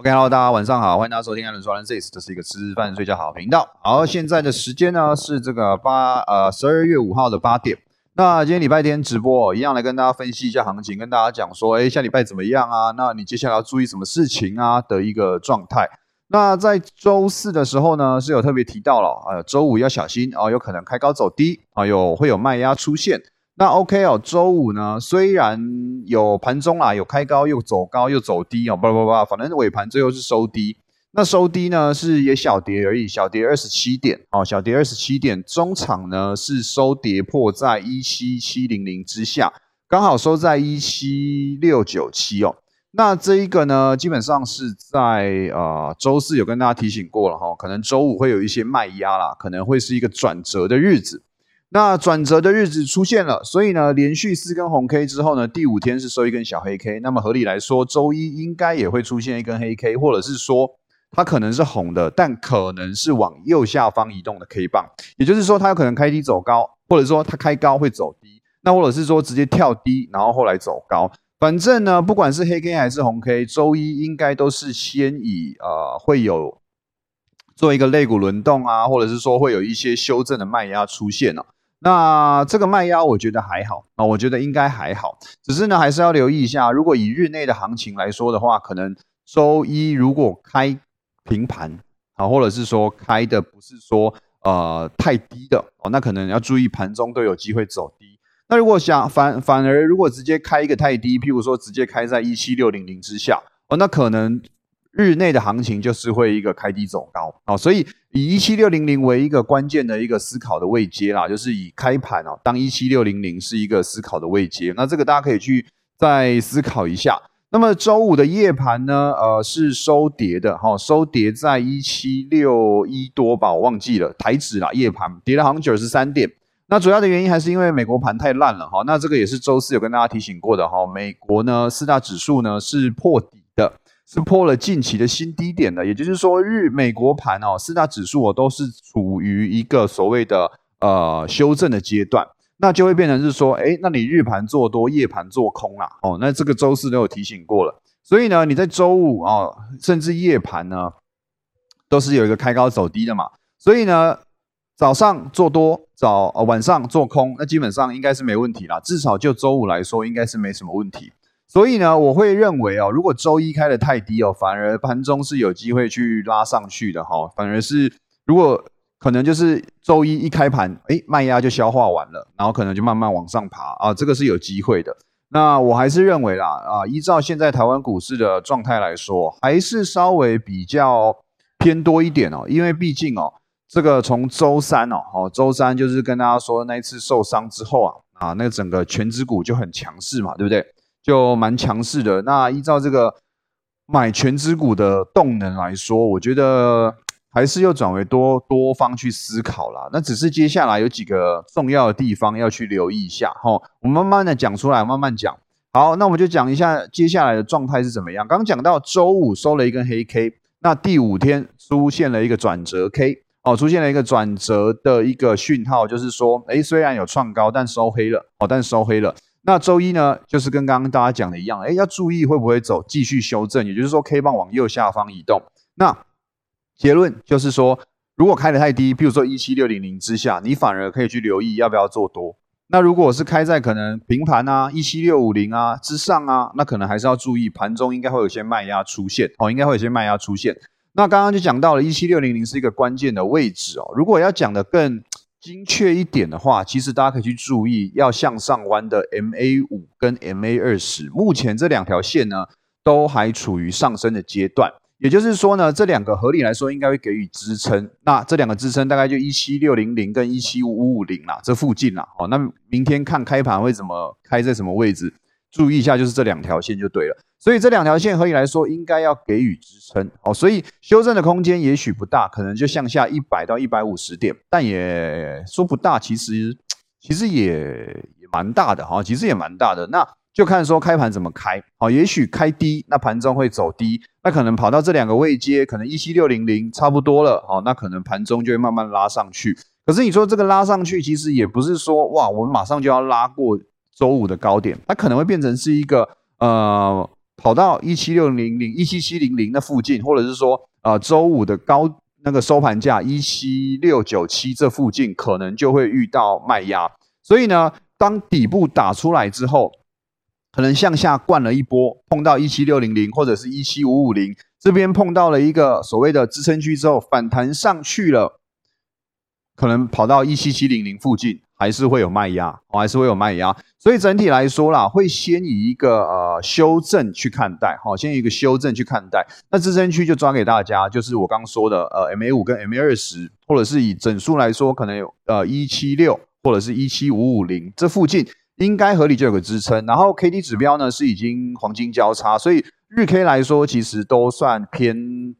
OK，Hello，大家晚上好，欢迎大家收听《艾伦说 a n This》，这是一个吃饭睡觉好频道。好，现在的时间呢是这个八呃十二月五号的八点。那今天礼拜天直播，一样来跟大家分析一下行情，跟大家讲说，哎，下礼拜怎么样啊？那你接下来要注意什么事情啊的一个状态。那在周四的时候呢，是有特别提到了，呃，周五要小心啊，有可能开高走低啊，有会有卖压出现。那 OK 哦，周五呢，虽然有盘中啦，有开高又走高又走低哦，不不不，反正尾盘最后是收低。那收低呢是也小跌而已，小跌二十七点哦，小跌二十七点。中场呢是收跌破在一七七零零之下，刚好收在一七六九七哦。那这一个呢，基本上是在呃周四有跟大家提醒过了哈，可能周五会有一些卖压啦，可能会是一个转折的日子。那转折的日子出现了，所以呢，连续四根红 K 之后呢，第五天是收一根小黑 K。那么合理来说，周一应该也会出现一根黑 K，或者是说它可能是红的，但可能是往右下方移动的 K 棒。也就是说，它有可能开低走高，或者说它开高会走低，那或者是说直接跳低，然后后来走高。反正呢，不管是黑 K 还是红 K，周一应该都是先以呃会有做一个肋骨轮动啊，或者是说会有一些修正的卖压出现了。那这个卖压我觉得还好啊，我觉得应该还好，只是呢还是要留意一下，如果以日内的行情来说的话，可能周一如果开平盘啊，或者是说开的不是说呃太低的哦，那可能要注意盘中都有机会走低。那如果想反反而如果直接开一个太低，譬如说直接开在一七六零零之下哦，那可能。日内的行情就是会一个开低走高啊，所以以一七六零零为一个关键的一个思考的位阶啦，就是以开盘哦当一七六零零是一个思考的位阶，那这个大家可以去再思考一下。那么周五的夜盘呢，呃是收跌的哈，收跌在一七六一多吧，我忘记了台指啦，夜盘跌了好像九十三点。那主要的原因还是因为美国盘太烂了哈，那这个也是周四有跟大家提醒过的哈，美国呢四大指数呢是破底。是破了近期的新低点的，也就是说，日美国盘哦，四大指数哦都是处于一个所谓的呃修正的阶段，那就会变成是说，哎，那你日盘做多，夜盘做空啦，哦，那这个周四都有提醒过了，所以呢，你在周五啊，甚至夜盘呢，都是有一个开高走低的嘛，所以呢，早上做多，早晚上做空，那基本上应该是没问题啦，至少就周五来说，应该是没什么问题。所以呢，我会认为哦，如果周一开的太低哦，反而盘中是有机会去拉上去的哈。反而是如果可能就是周一一开盘，哎，卖压就消化完了，然后可能就慢慢往上爬啊，这个是有机会的。那我还是认为啦，啊，依照现在台湾股市的状态来说，还是稍微比较偏多一点哦，因为毕竟哦，这个从周三哦，哦，周三就是跟大家说那一次受伤之后啊，啊，那整个全指股就很强势嘛，对不对？就蛮强势的。那依照这个买全资股的动能来说，我觉得还是又转为多多方去思考啦。那只是接下来有几个重要的地方要去留意一下哈。我们慢慢的讲出来，慢慢讲。好，那我们就讲一下接下来的状态是怎么样。刚讲到周五收了一根黑 K，那第五天出现了一个转折 K，哦，出现了一个转折的一个讯号，就是说，哎，虽然有创高，但收黑了，哦，但收黑了。那周一呢，就是跟刚刚大家讲的一样，哎，要注意会不会走继续修正，也就是说 K 棒往右下方移动。那结论就是说，如果开的太低，比如说一七六零零之下，你反而可以去留意要不要做多。那如果是开在可能平盘啊，一七六五零啊之上啊，那可能还是要注意盘中应该会有些卖压出现哦，应该会有些卖压出现。那刚刚就讲到了一七六零零是一个关键的位置哦，如果要讲的更。精确一点的话，其实大家可以去注意要向上弯的 MA 五跟 MA 二十，目前这两条线呢都还处于上升的阶段，也就是说呢，这两个合理来说应该会给予支撑。那这两个支撑大概就一七六零零跟一七五五零啦，这附近啦。哦，那明天看开盘会怎么开在什么位置？注意一下，就是这两条线就对了。所以这两条线合理来说应该要给予支撑。哦，所以修正的空间也许不大，可能就向下一百到一百五十点，但也说不大，其实其实也也蛮大的哈，其实也蛮大的。那就看说开盘怎么开。哦，也许开低，那盘中会走低，那可能跑到这两个位阶，可能一七六零零差不多了。哦，那可能盘中就会慢慢拉上去。可是你说这个拉上去，其实也不是说哇，我们马上就要拉过。周五的高点，它可能会变成是一个呃跑到一七六零零、一七七零零那附近，或者是说呃周五的高那个收盘价一七六九七这附近，可能就会遇到卖压。所以呢，当底部打出来之后，可能向下灌了一波，碰到一七六零零或者是一七五五零这边碰到了一个所谓的支撑区之后，反弹上去了，可能跑到一七七零零附近。还是会有卖压，哦，还是会有卖压，所以整体来说啦，会先以一个呃修正去看待，好，先以一个修正去看待。那支撑区就抓给大家，就是我刚说的，呃，MA 五跟 MA 二十，或者是以整数来说，可能有呃一七六或者是一七五五零这附近，应该合理就有个支撑。然后 K D 指标呢是已经黄金交叉，所以日 K 来说其实都算偏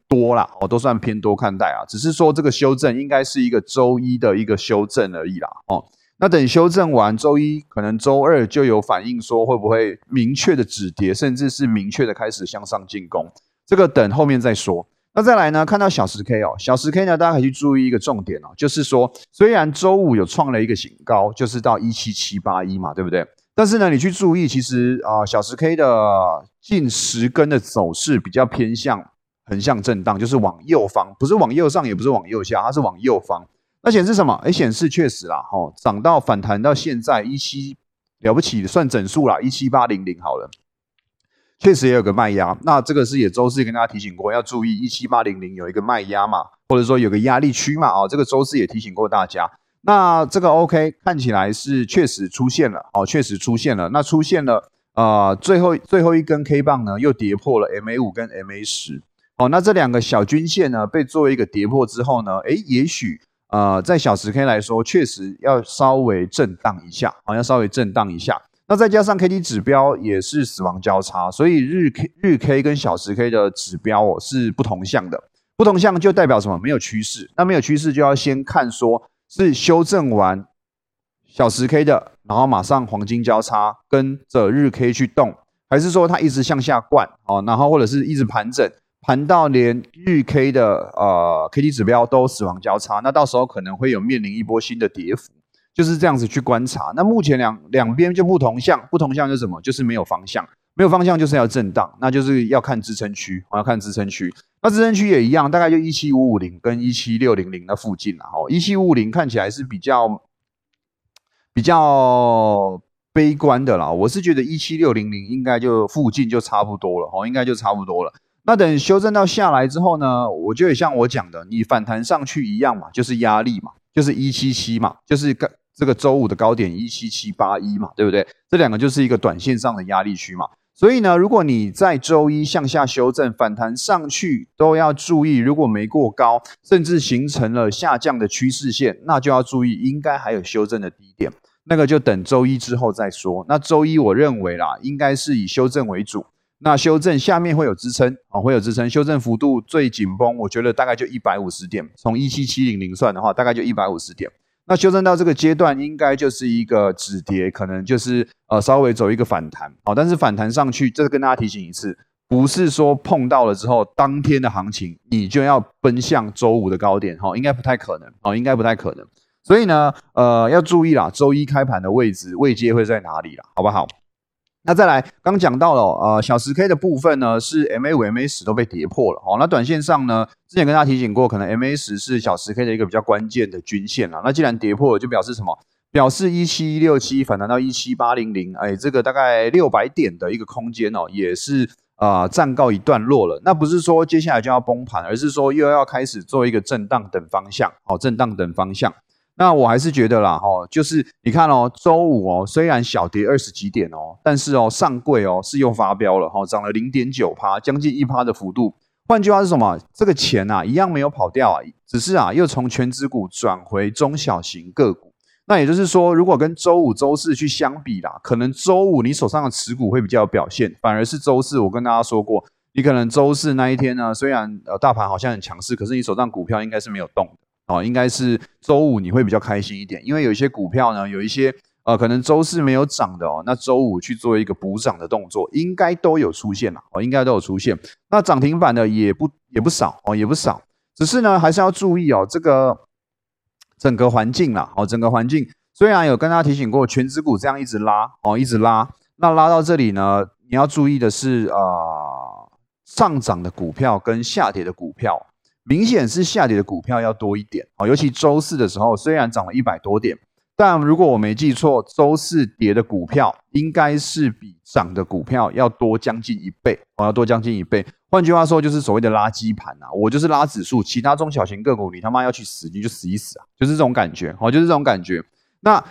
多啦，哦，都算偏多看待啊，只是说这个修正应该是一个周一的一个修正而已啦，哦。那等修正完，周一可能周二就有反应，说会不会明确的止跌，甚至是明确的开始向上进攻，这个等后面再说。那再来呢，看到小时 K 哦，小时 K 呢，大家可以去注意一个重点哦，就是说虽然周五有创了一个新高，就是到一七七八一嘛，对不对？但是呢，你去注意，其实啊，小时 K 的近十根的走势比较偏向横向震荡，就是往右方，不是往右上，也不是往右下，它是往右方。那显示什么？哎，显示确实啦，吼，涨到反弹到现在一七了不起，算整数啦，一七八零零好了，确实也有个卖压。那这个是也周四跟大家提醒过，要注意一七八零零有一个卖压嘛，或者说有个压力区嘛，哦，这个周四也提醒过大家。那这个 OK 看起来是确实出现了，哦，确实出现了。那出现了，呃，最后最后一根 K 棒呢，又跌破了 MA 五跟 MA 十，哦，那这两个小均线呢，被作为一个跌破之后呢，哎，也许。呃，在小时 K 来说，确实要稍微震荡一下，好，要稍微震荡一下。那再加上 K D 指标也是死亡交叉，所以日 K 日 K 跟小时 K 的指标哦是不同向的。不同向就代表什么？没有趋势。那没有趋势就要先看说是修正完小时 K 的，然后马上黄金交叉跟着日 K 去动，还是说它一直向下灌哦，然后或者是一直盘整。盘到连日 K 的呃 K D 指标都死亡交叉，那到时候可能会有面临一波新的跌幅，就是这样子去观察。那目前两两边就不同向，不同向是什么？就是没有方向，没有方向就是要震荡，那就是要看支撑区，我要看支撑区。那支撑区也一样，大概就一七五五零跟一七六零零那附近了。哦，一七五五零看起来是比较比较悲观的啦，我是觉得一七六零零应该就附近就差不多了，哦，应该就差不多了。那等修正到下来之后呢，我就也像我讲的，你反弹上去一样嘛，就是压力嘛，就是一七七嘛，就是个这个周五的高点一七七八一嘛，对不对？这两个就是一个短线上的压力区嘛。所以呢，如果你在周一向下修正反弹上去，都要注意，如果没过高，甚至形成了下降的趋势线，那就要注意，应该还有修正的低点，那个就等周一之后再说。那周一我认为啦，应该是以修正为主。那修正下面会有支撑啊，会有支撑。修正幅度最紧绷，我觉得大概就一百五十点。从一七七零零算的话，大概就一百五十点。那修正到这个阶段，应该就是一个止跌，可能就是呃稍微走一个反弹。好，但是反弹上去，这跟大家提醒一次，不是说碰到了之后，当天的行情你就要奔向周五的高点。哈，应该不太可能。哦，应该不太可能。所以呢，呃，要注意啦，周一开盘的位置位阶会在哪里啦，好不好？那再来，刚讲到了，呃，小时 K 的部分呢，是 MA 五、MA 十都被跌破了，哦。那短线上呢，之前跟大家提醒过，可能 MA 十是小时 K 的一个比较关键的均线了。那既然跌破了，就表示什么？表示一七六七反弹到一七八零零，哎，这个大概六百点的一个空间哦，也是啊暂告一段落了。那不是说接下来就要崩盘，而是说又要开始做一个震荡等方向，好，震荡等方向。那我还是觉得啦，哈，就是你看哦，周五哦，虽然小跌二十几点哦，但是哦，上柜哦是又发飙了，哈，涨了零点九趴，将近一趴的幅度。换句话是什么？这个钱呐，一样没有跑掉啊，只是啊，又从全指股转回中小型个股。那也就是说，如果跟周五、周四去相比啦，可能周五你手上的持股会比较有表现，反而是周四，我跟大家说过，你可能周四那一天呢，虽然呃大盘好像很强势，可是你手上股票应该是没有动的。哦，应该是周五你会比较开心一点，因为有一些股票呢，有一些呃，可能周四没有涨的哦，那周五去做一个补涨的动作，应该都有出现了哦，应该都有出现。那涨停板的也不也不少哦，也不少。只是呢，还是要注意哦，这个整个环境啦，哦，整个环境虽然有跟大家提醒过，全指股这样一直拉哦，一直拉，那拉到这里呢，你要注意的是啊，上涨的股票跟下跌的股票，明显是下跌的股票要多一点哦。尤其周四的时候，虽然涨了一百多点，但如果我没记错，周四跌的股票应该是比涨的股票要多将近一倍哦，要多将近一倍。换句话说，就是所谓的垃圾盘啊，我就是拉指数，其他中小型个股你他妈要去死，你就死一死啊，就是这种感觉哦，就是这种感觉。那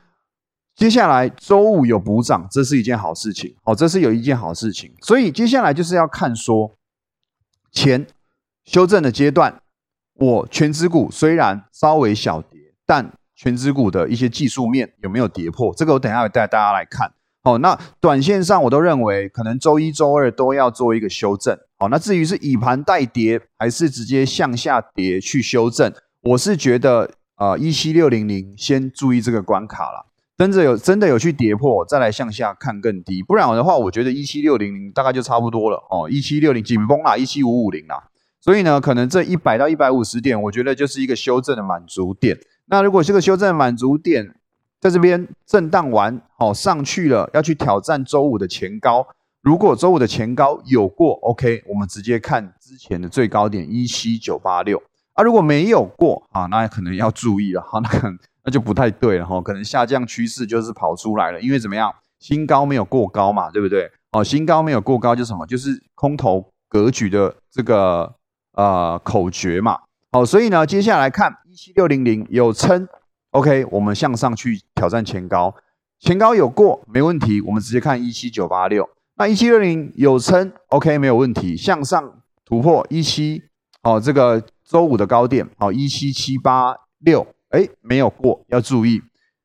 接下来周五有补涨，这是一件好事情哦，这是有一件好事情。所以接下来就是要看说，钱修正的阶段，我全指股虽然稍微小跌，但全指股的一些技术面有没有跌破，这个我等下带大家来看。好，那短线上我都认为可能周一周二都要做一个修正。好，那至于是以盘带跌还是直接向下跌去修正，我是觉得呃一七六零零先注意这个关卡了，真的有真的有去跌破，再来向下看更低，不然的话，我觉得一七六零零大概就差不多了哦，一七六零紧绷啦，一七五五零啦，所以呢，可能这一百到一百五十点，我觉得就是一个修正的满足点。那如果这个修正满足点在这边震荡完，好上去了，要去挑战周五的前高。如果周五的前高有过，OK，我们直接看之前的最高点一七九八六啊。如果没有过啊，那可能要注意了哈，那可那就不太对了哈，可能下降趋势就是跑出来了，因为怎么样，新高没有过高嘛，对不对？哦，新高没有过高就什么，就是空头格局的这个呃口诀嘛。好，所以呢，接下来看一七六零零有撑，OK，我们向上去挑战前高，前高有过没问题，我们直接看一七九八六。那一七六零有撑，OK，没有问题，向上突破一七，哦，这个周五的高点，哦，一七七八六，哎，没有过，要注意，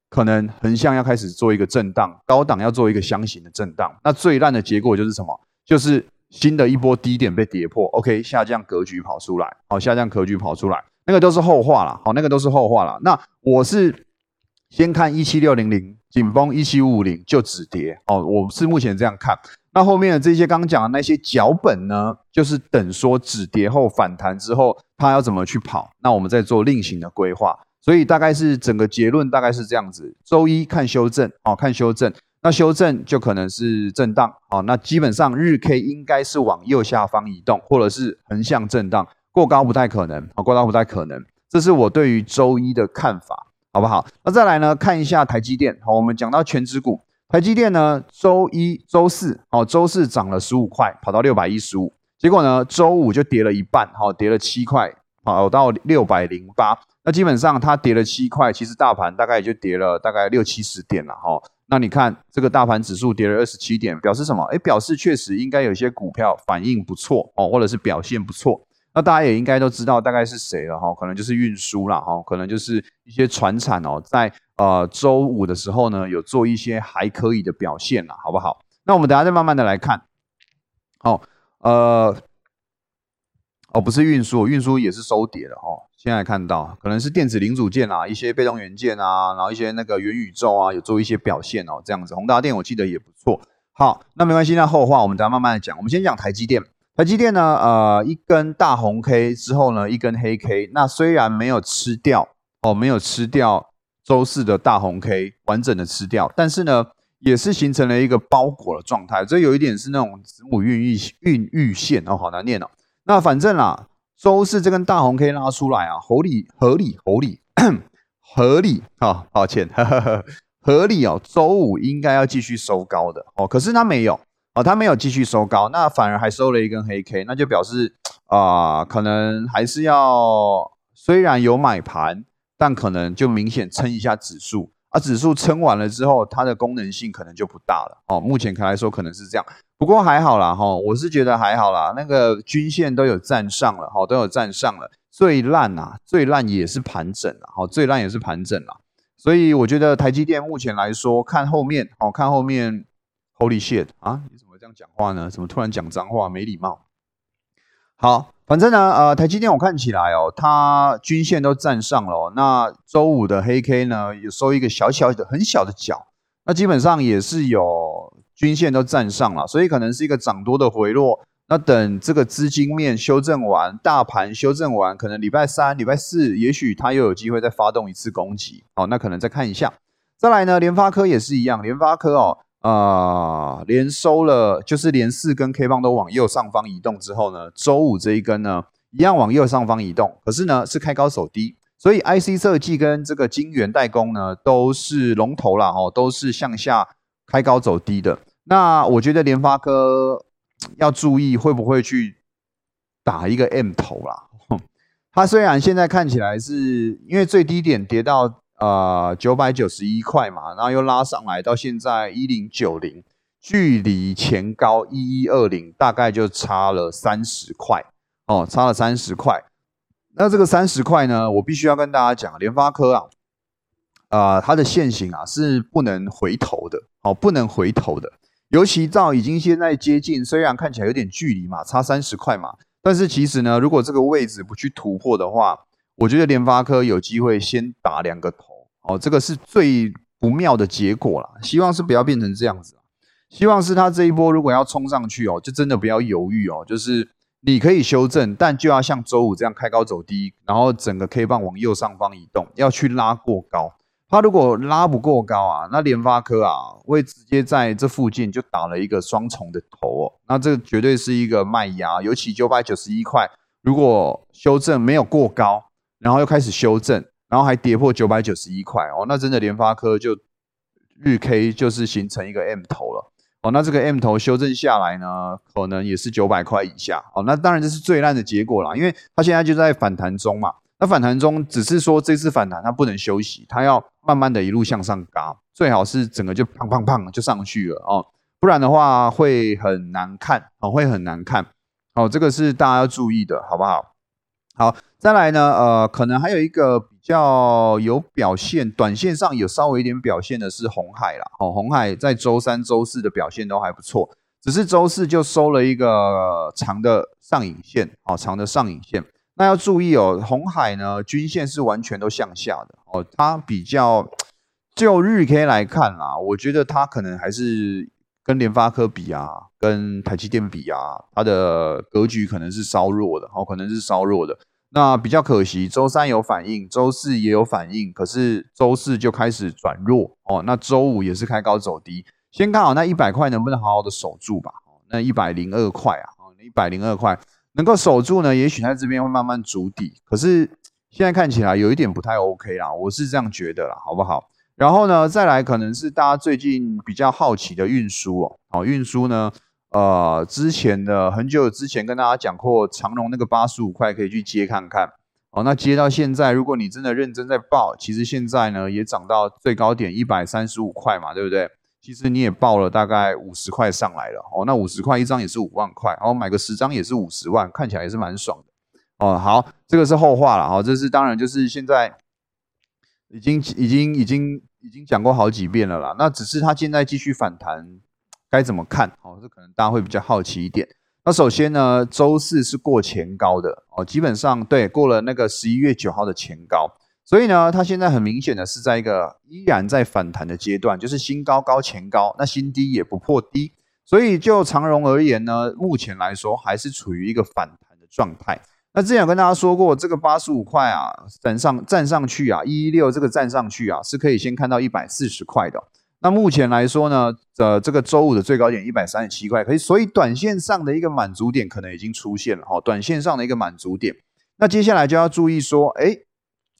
可能横向要开始做一个震荡，高档要做一个箱型的震荡。那最烂的结果就是什么？就是新的一波低点被跌破，OK，下降格局跑出来，好，下降格局跑出来，那个都是后话了，好，那个都是后话了。那我是先看一七六零零紧绷，一七五五零就止跌，哦，我是目前这样看。那后面的这些刚刚讲的那些脚本呢，就是等说止跌后反弹之后，它要怎么去跑？那我们再做另行的规划。所以大概是整个结论大概是这样子：周一看修正，哦，看修正。那修正就可能是震荡，哦，那基本上日 K 应该是往右下方移动，或者是横向震荡，过高不太可能，哦，过高不太可能。这是我对于周一的看法，好不好？那再来呢，看一下台积电。好，我们讲到全指股。台积电呢，周一、周四，哦，周四涨了十五块，跑到六百一十五。结果呢，周五就跌了一半，好，跌了七块，跑到六百零八。那基本上它跌了七块，其实大盘大概也就跌了大概六七十点了，哈。那你看这个大盘指数跌了二十七点，表示什么？哎，表示确实应该有些股票反应不错，哦，或者是表现不错。那大家也应该都知道大概是谁了，哈，可能就是运输了，哈，可能就是一些船产哦，在。呃，周五的时候呢，有做一些还可以的表现了，好不好？那我们等下再慢慢的来看。好，呃，哦，不是运输，运输也是收跌的哦。现在看到可能是电子零组件啊，一些被动元件啊，然后一些那个元宇宙啊，有做一些表现哦，这样子。宏达电我记得也不错。好，那没关系，那后话我们等下慢慢的讲。我们先讲台积电。台积电呢，呃，一根大红 K 之后呢，一根黑 K，那虽然没有吃掉哦，没有吃掉。周四的大红 K 完整的吃掉，但是呢，也是形成了一个包裹的状态，这有一点是那种子母孕育孕育线哦，好难念哦。那反正啦，周四这根大红 K 拉出来啊，合理合理合理 合理啊，抱歉，合理哦。周五应该要继续收高的哦，可是它没有哦，它没有继续收高，那反而还收了一根黑 K，那就表示啊，可能还是要虽然有买盘。但可能就明显撑一下指数，啊，指数撑完了之后，它的功能性可能就不大了哦。目前看来说可能是这样，不过还好啦哈，我是觉得还好啦。那个均线都有站上了哈，都有站上了。最烂啊，最烂也是盘整啊，好，最烂也是盘整啊。所以我觉得台积电目前来说，看后面哦，看后面，Holy shit 啊，你怎么这样讲话呢？怎么突然讲脏话，没礼貌？好。反正呢，呃，台积电我看起来哦，它均线都站上了。那周五的黑 K 呢，有收一个小小的、很小的角，那基本上也是有均线都站上了，所以可能是一个涨多的回落。那等这个资金面修正完，大盘修正完，可能礼拜三、礼拜四，也许它又有机会再发动一次攻击。好，那可能再看一下。再来呢，联发科也是一样，联发科哦。啊，连收了，就是连四根 K 棒都往右上方移动之后呢，周五这一根呢，一样往右上方移动，可是呢是开高走低，所以 IC 设计跟这个晶圆代工呢都是龙头啦，哦，都是向下开高走低的。那我觉得联发科 要注意会不会去打一个 M 头啦？它虽然现在看起来是因为最低点跌到。呃，九百九十一块嘛，然后又拉上来到现在一零九零，距离前高一一二零大概就差了三十块哦，差了三十块。那这个三十块呢，我必须要跟大家讲，联发科啊，啊，它的线型啊是不能回头的哦，不能回头的。尤其到已经现在接近，虽然看起来有点距离嘛，差三十块嘛，但是其实呢，如果这个位置不去突破的话，我觉得联发科有机会先打两个头哦，这个是最不妙的结果了。希望是不要变成这样子，希望是他这一波如果要冲上去哦，就真的不要犹豫哦，就是你可以修正，但就要像周五这样开高走低，然后整个 K 棒往右上方移动，要去拉过高。他如果拉不过高啊，那联发科啊会直接在这附近就打了一个双重的头哦，那这绝对是一个卖压，尤其九百九十一块，如果修正没有过高。然后又开始修正，然后还跌破九百九十一块哦，那真的联发科就日 K 就是形成一个 M 头了哦，那这个 M 头修正下来呢，可能也是九百块以下哦，那当然这是最烂的结果啦，因为它现在就在反弹中嘛，那反弹中只是说这次反弹它不能休息，它要慢慢的一路向上嘎，最好是整个就砰砰砰就上去了哦，不然的话会很难看哦，会很难看哦，这个是大家要注意的，好不好？好，再来呢，呃，可能还有一个比较有表现，短线上有稍微一点表现的是红海啦。哦，红海在周三、周四的表现都还不错，只是周四就收了一个长的上影线，哦，长的上影线。那要注意哦，红海呢，均线是完全都向下的，哦，它比较就日 K 来看啦，我觉得它可能还是跟联发科比啊，跟台积电比啊，它的格局可能是稍弱的，哦，可能是稍弱的。那比较可惜，周三有反应，周四也有反应，可是周四就开始转弱哦。那周五也是开高走低，先看好那一百块能不能好好的守住吧。那一百零二块啊，哦，一百零二块能够守住呢，也许在这边会慢慢筑底。可是现在看起来有一点不太 OK 啦，我是这样觉得啦，好不好？然后呢，再来可能是大家最近比较好奇的运输哦，哦，运输呢？呃，之前的很久之前跟大家讲过，长隆那个八十五块可以去接看看。哦，那接到现在，如果你真的认真在报，其实现在呢也涨到最高点一百三十五块嘛，对不对？其实你也报了大概五十块上来了。哦，那五十块一张也是五万块，然后买个十张也是五十万，看起来也是蛮爽的。哦，好，这个是后话了。哦，这是当然就是现在已经已经已经已经讲过好几遍了啦。那只是它现在继续反弹。该怎么看？哦，这可能大家会比较好奇一点。那首先呢，周四是过前高的哦，基本上对过了那个十一月九号的前高，所以呢，它现在很明显的是在一个依然在反弹的阶段，就是新高高前高，那新低也不破低，所以就长荣而言呢，目前来说还是处于一个反弹的状态。那之前有跟大家说过，这个八十五块啊，站上站上去啊，一一六这个站上去啊，是可以先看到一百四十块的。那目前来说呢，呃，这个周五的最高点一百三十七块，可以，所以短线上的一个满足点可能已经出现了哈，短线上的一个满足点。那接下来就要注意说，哎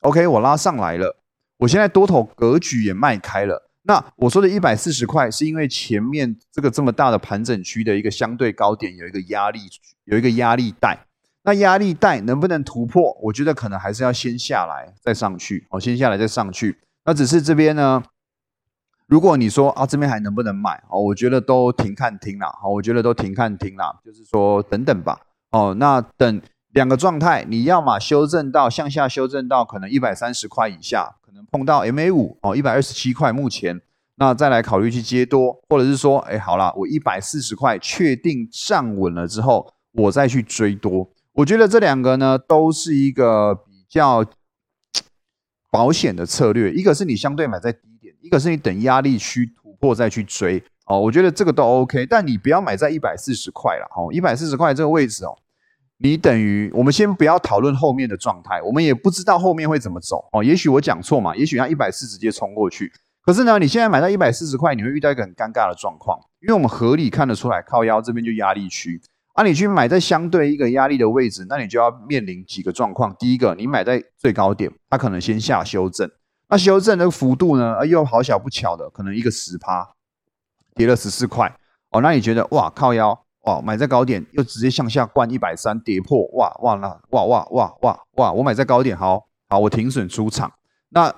，OK，我拉上来了，我现在多头格局也迈开了。那我说的一百四十块，是因为前面这个这么大的盘整区的一个相对高点有一个压力，有一个压力带。那压力带能不能突破？我觉得可能还是要先下来再上去，哦，先下来再上去。那只是这边呢？如果你说啊这边还能不能买哦，我觉得都停看停啦，好，我觉得都停看停啦，就是说等等吧，哦，那等两个状态，你要么修正到向下修正到可能一百三十块以下，可能碰到 MA 五哦一百二十七块，目前那再来考虑去接多，或者是说，哎，好了，我一百四十块确定站稳了之后，我再去追多，我觉得这两个呢都是一个比较保险的策略，一个是你相对买在低。一个是你等压力区突破再去追哦，我觉得这个都 OK，但你不要买在一百四十块了哦，一百四十块这个位置哦，你等于我们先不要讨论后面的状态，我们也不知道后面会怎么走哦，也许我讲错嘛，也许它一百四直接冲过去，可是呢，你现在买到一百四十块，你会遇到一个很尴尬的状况，因为我们合理看得出来，靠腰这边就压力区，啊，你去买在相对一个压力的位置，那你就要面临几个状况。第一个，你买在最高点，它可能先下修正，那修正的幅度呢，又好小不巧的，可能一个十趴，跌了十四块，哦，那你觉得哇，靠腰，哇，买在高点又直接向下灌一百三，跌破，哇哇那哇哇哇哇哇，我买在高点，好好，我停损出场，那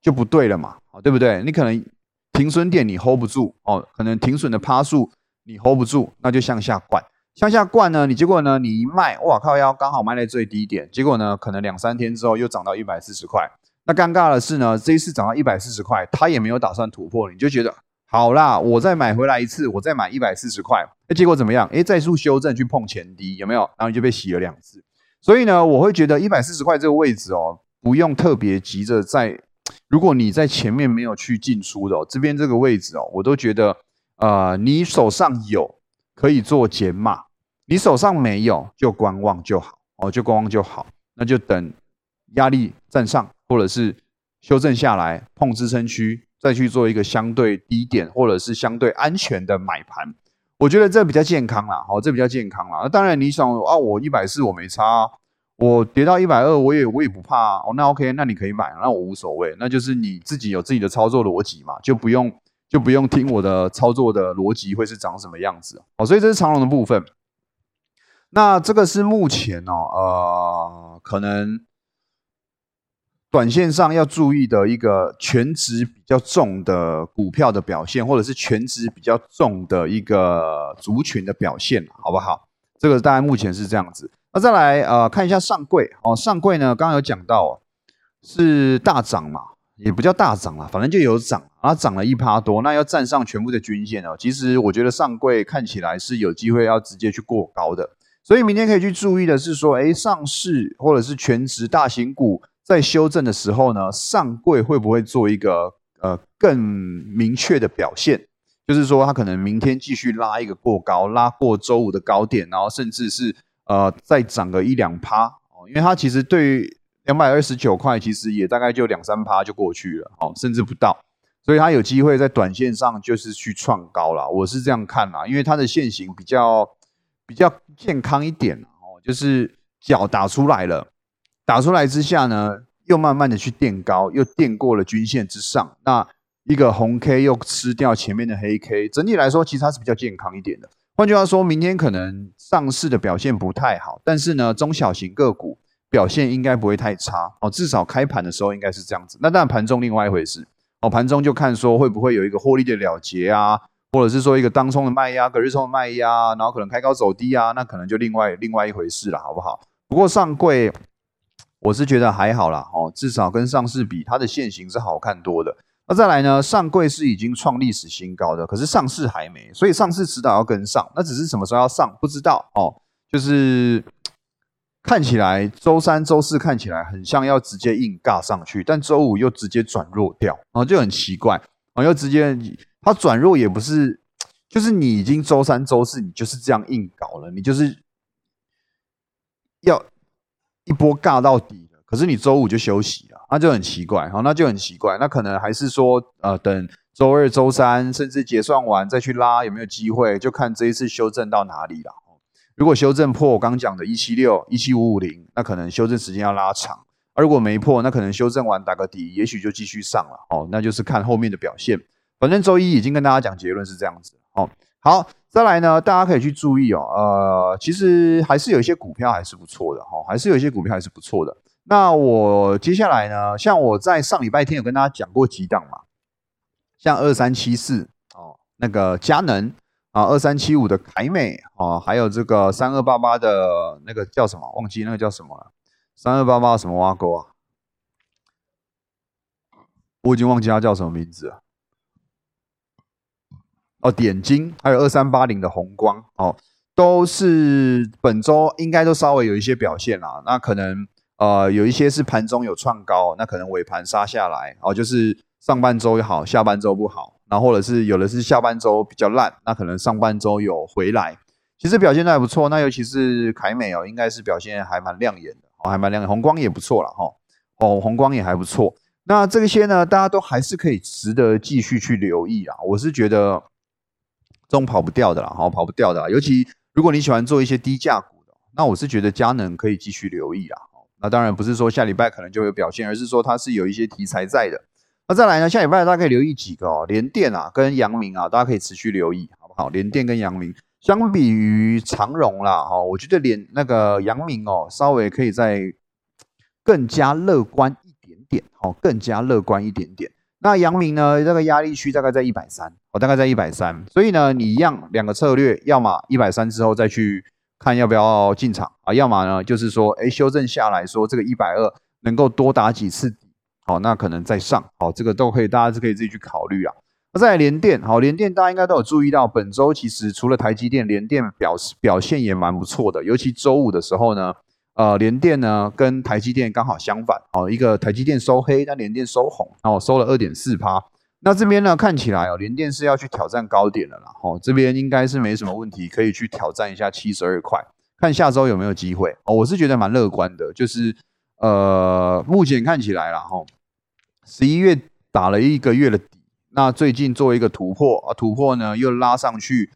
就不对了嘛。对不对？你可能停损点你 hold 不住哦，可能停损的趴数你 hold 不住，那就向下灌，向下灌呢，你结果呢，你一卖，哇靠腰刚好卖在最低点，结果呢，可能两三天之后又涨到一百四十块。那尴尬的是呢，这一次涨到一百四十块，它也没有打算突破，你就觉得好啦，我再买回来一次，我再买一百四十块，那结果怎么样？哎，再次修正去碰前低，有没有？然后你就被洗了两次。所以呢，我会觉得一百四十块这个位置哦，不用特别急着在。如果你在前面没有去进出的哦，这边这个位置哦，我都觉得，呃，你手上有可以做减码，你手上没有就观望就好哦，就观望就好，那就等压力站上，或者是修正下来碰支撑区，再去做一个相对低点或者是相对安全的买盘，我觉得这比较健康啦，好，这比较健康啦。那当然你想啊，我一百四我没差。我跌到一百二，我也我也不怕哦。那 OK，那你可以买，那我无所谓。那就是你自己有自己的操作逻辑嘛，就不用就不用听我的操作的逻辑会是长什么样子哦。所以这是长龙的部分。那这个是目前哦，呃，可能短线上要注意的一个全值比较重的股票的表现，或者是全值比较重的一个族群的表现，好不好？这个大概目前是这样子。那再来呃看一下上柜哦，上柜呢刚刚有讲到是大涨嘛，也不叫大涨啦，反正就有涨，啊涨了一趴多，那要站上全部的均线哦。其实我觉得上柜看起来是有机会要直接去过高的，所以明天可以去注意的是说，哎，上市或者是全值大型股在修正的时候呢，上柜会不会做一个呃更明确的表现？就是说它可能明天继续拉一个过高，拉过周五的高点，然后甚至是。呃，再涨个一两趴哦，因为它其实对于两百二十九块，其实也大概就两三趴就过去了哦，甚至不到，所以它有机会在短线上就是去创高了，我是这样看啦，因为它的线型比较比较健康一点哦，就是脚打出来了，打出来之下呢，又慢慢的去垫高，又垫过了均线之上，那一个红 K 又吃掉前面的黑 K，整体来说其实它是比较健康一点的。换句话说，明天可能上市的表现不太好，但是呢，中小型个股表现应该不会太差哦。至少开盘的时候应该是这样子。那当然盘中另外一回事哦，盘中就看说会不会有一个获利的了结啊，或者是说一个当冲的卖压、隔日冲的卖压，然后可能开高走低啊，那可能就另外另外一回事了，好不好？不过上柜我是觉得还好啦，哦，至少跟上市比，它的线型是好看多的。那再来呢？上柜是已经创历史新高的，可是上市还没，所以上市迟早要跟上。那只是什么时候要上，不知道哦。就是看起来周三、周四看起来很像要直接硬尬上去，但周五又直接转弱掉，然后就很奇怪，然后又直接它转弱也不是，就是你已经周三、周四你就是这样硬搞了，你就是一波尬到底了，可是你周五就休息了。那就很奇怪，好，那就很奇怪，那可能还是说，呃，等周二、周三，甚至结算完再去拉，有没有机会？就看这一次修正到哪里了。如果修正破我刚讲的一七六、一七五五零，那可能修正时间要拉长；而如果没破，那可能修正完打个底，也许就继续上了。哦，那就是看后面的表现。反正周一已经跟大家讲结论是这样子。哦，好，再来呢，大家可以去注意哦，呃，其实还是有一些股票还是不错的，哈，还是有一些股票还是不错的。那我接下来呢？像我在上礼拜天有跟大家讲过几档嘛，像二三七四哦，那个佳能啊，二三七五的凯美啊，还有这个三二八八的那个叫什么？忘记那个叫什么了？三二八八什么挖沟啊？我已经忘记它叫什么名字了。哦，点睛，还有二三八零的红光哦，都是本周应该都稍微有一些表现啦。那可能。呃，有一些是盘中有创高，那可能尾盘杀下来，哦，就是上半周好，下半周不好，然后或者是有的是下半周比较烂，那可能上半周有回来，其实表现都还不错。那尤其是凯美哦，应该是表现还蛮亮眼的，哦，还蛮亮眼，红光也不错了哈，哦，红光也还不错。那这些呢，大家都还是可以值得继续去留意啊。我是觉得这种跑不掉的啦，好跑不掉的啦。尤其如果你喜欢做一些低价股的，那我是觉得佳能可以继续留意啊。那当然不是说下礼拜可能就会有表现，而是说它是有一些题材在的。那再来呢，下礼拜大家可以留意几个哦，联电啊跟阳明啊，大家可以持续留意，好不好？联电跟阳明相比于长荣啦，哈，我觉得联那个阳明哦，稍微可以再更加乐观一。点好，更加乐观一点点。那阳明呢？这个压力区大概在一百三，哦，大概在一百三。所以呢，你一样两个策略，要么一百三之后再去看要不要进场啊，要么呢就是说，哎，修正下来说这个一百二能够多打几次底，好，那可能再上，好，这个都可以，大家是可以自己去考虑啊。那再来联电，好，联电大家应该都有注意到，本周其实除了台积电，联电表表现也蛮不错的，尤其周五的时候呢。呃，联电呢跟台积电刚好相反哦，一个台积电收黑，但联电收红，然后收了二点四趴。那这边呢看起来哦，联电是要去挑战高点了啦，哦，这边应该是没什么问题，可以去挑战一下七十二块，看下周有没有机会哦。我是觉得蛮乐观的，就是呃，目前看起来啦，哈，十一月打了一个月的底，那最近做一个突破啊，突破呢又拉上去。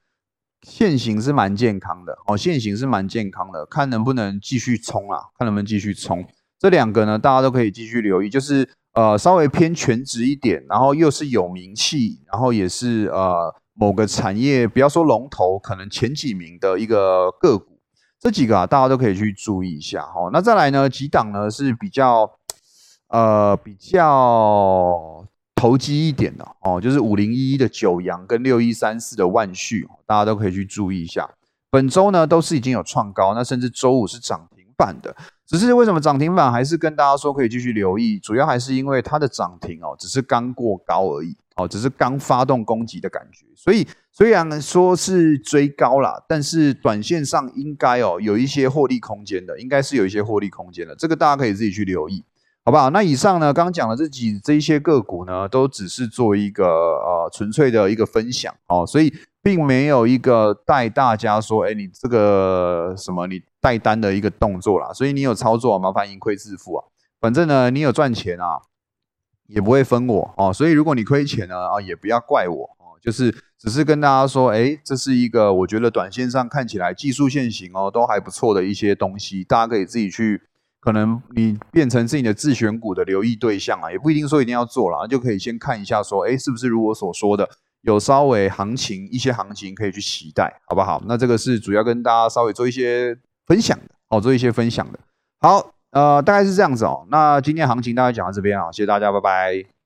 现行是蛮健康的哦，现行是蛮健康的，看能不能继续冲啊？看能不能继续冲？这两个呢，大家都可以继续留意，就是呃稍微偏全职一点，然后又是有名气，然后也是呃某个产业，不要说龙头，可能前几名的一个个股，这几个啊，大家都可以去注意一下哈。那再来呢，几档呢是比较呃比较。投机一点的哦，就是五零一一的九阳跟六一三四的万旭，大家都可以去注意一下。本周呢都是已经有创高，那甚至周五是涨停板的。只是为什么涨停板还是跟大家说可以继续留意，主要还是因为它的涨停哦，只是刚过高而已哦，只是刚发动攻击的感觉。所以虽然说是追高啦，但是短线上应该哦有一些获利空间的，应该是有一些获利空间的，这个大家可以自己去留意。好不好？那以上呢，刚讲的这几这一些个股呢，都只是做一个呃纯粹的一个分享哦，所以并没有一个带大家说，哎，你这个什么你带单的一个动作啦。所以你有操作，麻烦盈亏自负啊。反正呢，你有赚钱啊，也不会分我哦。所以如果你亏钱呢啊，也不要怪我哦。就是只是跟大家说，哎，这是一个我觉得短线上看起来技术线型哦都还不错的一些东西，大家可以自己去。可能你变成自己的自选股的留意对象啊，也不一定说一定要做了，就可以先看一下，说，哎，是不是如我所说的，有稍微行情一些行情可以去期待，好不好？那这个是主要跟大家稍微做一些分享的，哦，做一些分享的。好，呃，大概是这样子哦。那今天行情大概讲到这边啊，谢谢大家，拜拜。